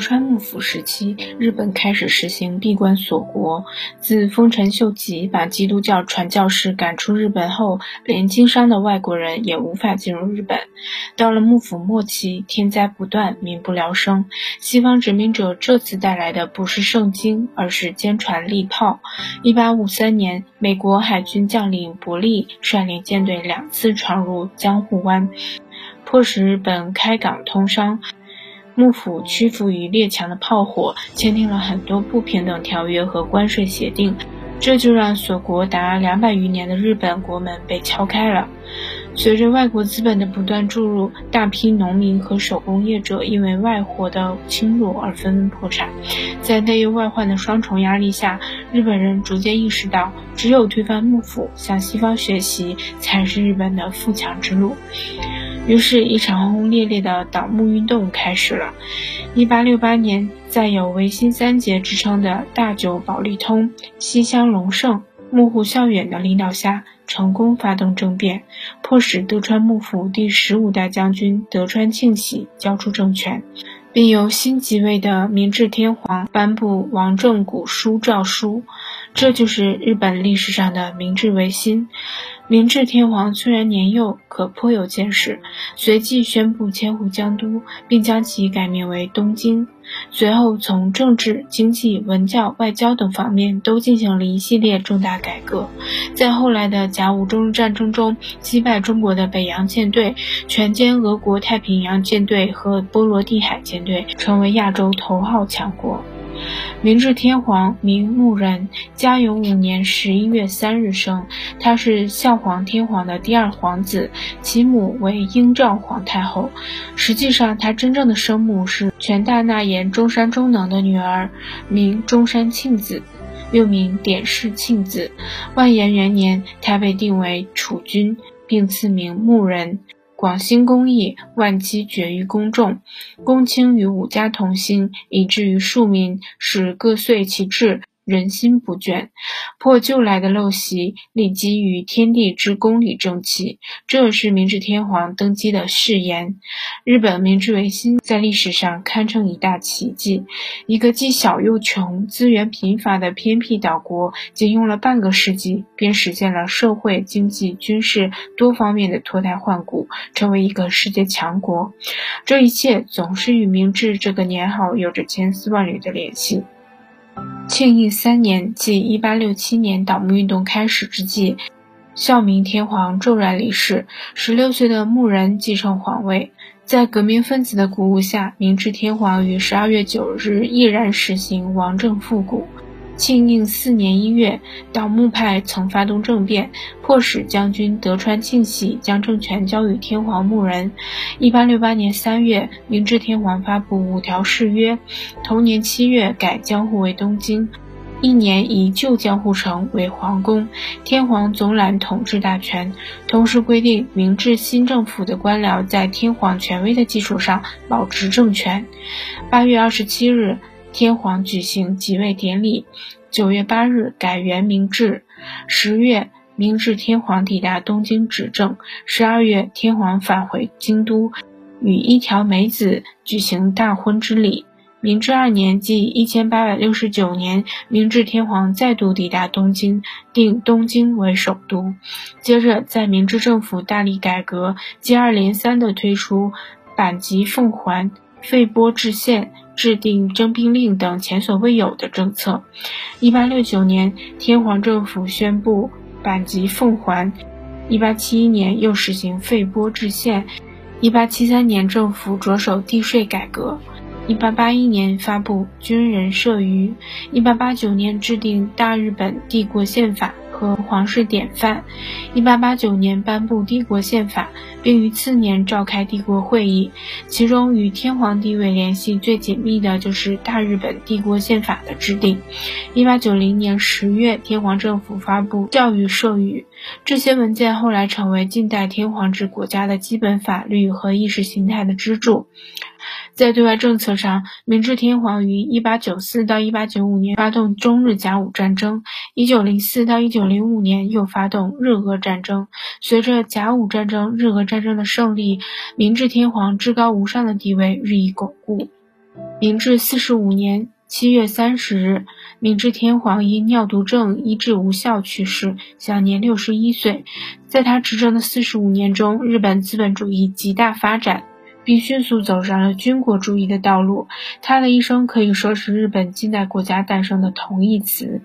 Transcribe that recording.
川幕府时期，日本开始实行闭关锁国。自丰臣秀吉把基督教传教士赶出日本后，连经商的外国人也无法进入日本。到了幕府末期，天灾不断，民不聊生。西方殖民者这次带来的不是圣经，而是坚船利炮。一八五三年，美国海军将领伯利率领舰队两次闯入江户湾，迫使日本开港通商。幕府屈服于列强的炮火，签订了很多不平等条约和关税协定，这就让锁国达两百余年的日本国门被敲开了。随着外国资本的不断注入，大批农民和手工业者因为外货的侵入而纷纷破产。在内忧外患的双重压力下，日本人逐渐意识到，只有推翻幕府，向西方学习，才是日本的富强之路。于是，一场轰轰烈烈的倒幕运动开始了。1868年，在有维新三杰之称的大久保利通、西乡隆盛、幕户孝远的领导下，成功发动政变，迫使德川幕府第十五代将军德川庆喜交出政权，并由新即位的明治天皇颁布王政古书诏书。这就是日本历史上的明治维新。明治天皇虽然年幼，可颇有见识，随即宣布迁户江都，并将其改名为东京。随后，从政治、经济、文教、外交等方面都进行了一系列重大改革。在后来的甲午中日战争中，击败中国的北洋舰队，全歼俄国太平洋舰队和波罗的海舰队，成为亚洲头号强国。明治天皇名穆仁，嘉永五年十一月三日生。他是孝皇天皇的第二皇子，其母为英照皇太后。实际上，他真正的生母是权大纳言中山忠能的女儿，名中山庆子，又名典氏庆子。万延元年，他被定为储君，并赐名穆仁。广兴公益，万机绝于公众，公卿与武家同心，以至于庶民，使各遂其志。人心不倦，破旧来的陋习，立基于天地之公理正气，这是明治天皇登基的誓言。日本明治维新在历史上堪称一大奇迹，一个既小又穷、资源贫乏的偏僻岛国，仅用了半个世纪，便实现了社会、经济、军事多方面的脱胎换骨，成为一个世界强国。这一切总是与明治这个年号有着千丝万缕的联系。庆应三年，即一八六七年倒幕运动开始之际，孝明天皇骤然离世，十六岁的穆仁继承皇位。在革命分子的鼓舞下，明治天皇于十二月九日毅然实行王政复古。庆应四年一月，倒幕派曾发动政变，迫使将军德川庆喜将政权交予天皇穆仁。一八六八年三月，明治天皇发布五条誓约，同年七月改江户为东京，一年以旧江户城为皇宫，天皇总揽统治大权，同时规定明治新政府的官僚在天皇权威的基础上保持政权。八月二十七日。天皇举行即位典礼，九月八日改元明治，十月明治天皇抵达东京执政，十二月天皇返回京都，与一条美子举行大婚之礼。明治二年，即一千八百六十九年，明治天皇再度抵达东京，定东京为首都。接着，在明治政府大力改革，接二连三地推出阪急奉还、废拨制宪。制定征兵令等前所未有的政策。一八六九年，天皇政府宣布版籍奉还；一八七一年又实行废拨制宪；一八七三年政府着手地税改革；一八八一年发布军人设于；一八八九年制定大日本帝国宪法。和皇室典范。一八八九年颁布帝国宪法，并于次年召开帝国会议。其中与天皇地位联系最紧密的就是大日本帝国宪法的制定。一八九零年十月，天皇政府发布教育授予。这些文件后来成为近代天皇制国家的基本法律和意识形态的支柱。在对外政策上，明治天皇于1894到1895年发动中日甲午战争，1904到1905年又发动日俄战争。随着甲午战争、日俄战争的胜利，明治天皇至高无上的地位日益巩固。明治四十五年七月三十日，明治天皇因尿毒症医治无效去世，享年六十一岁。在他执政的四十五年中，日本资本主义极大发展，并迅速走上了军国主义的道路。他的一生可以说是日本近代国家诞生的同义词。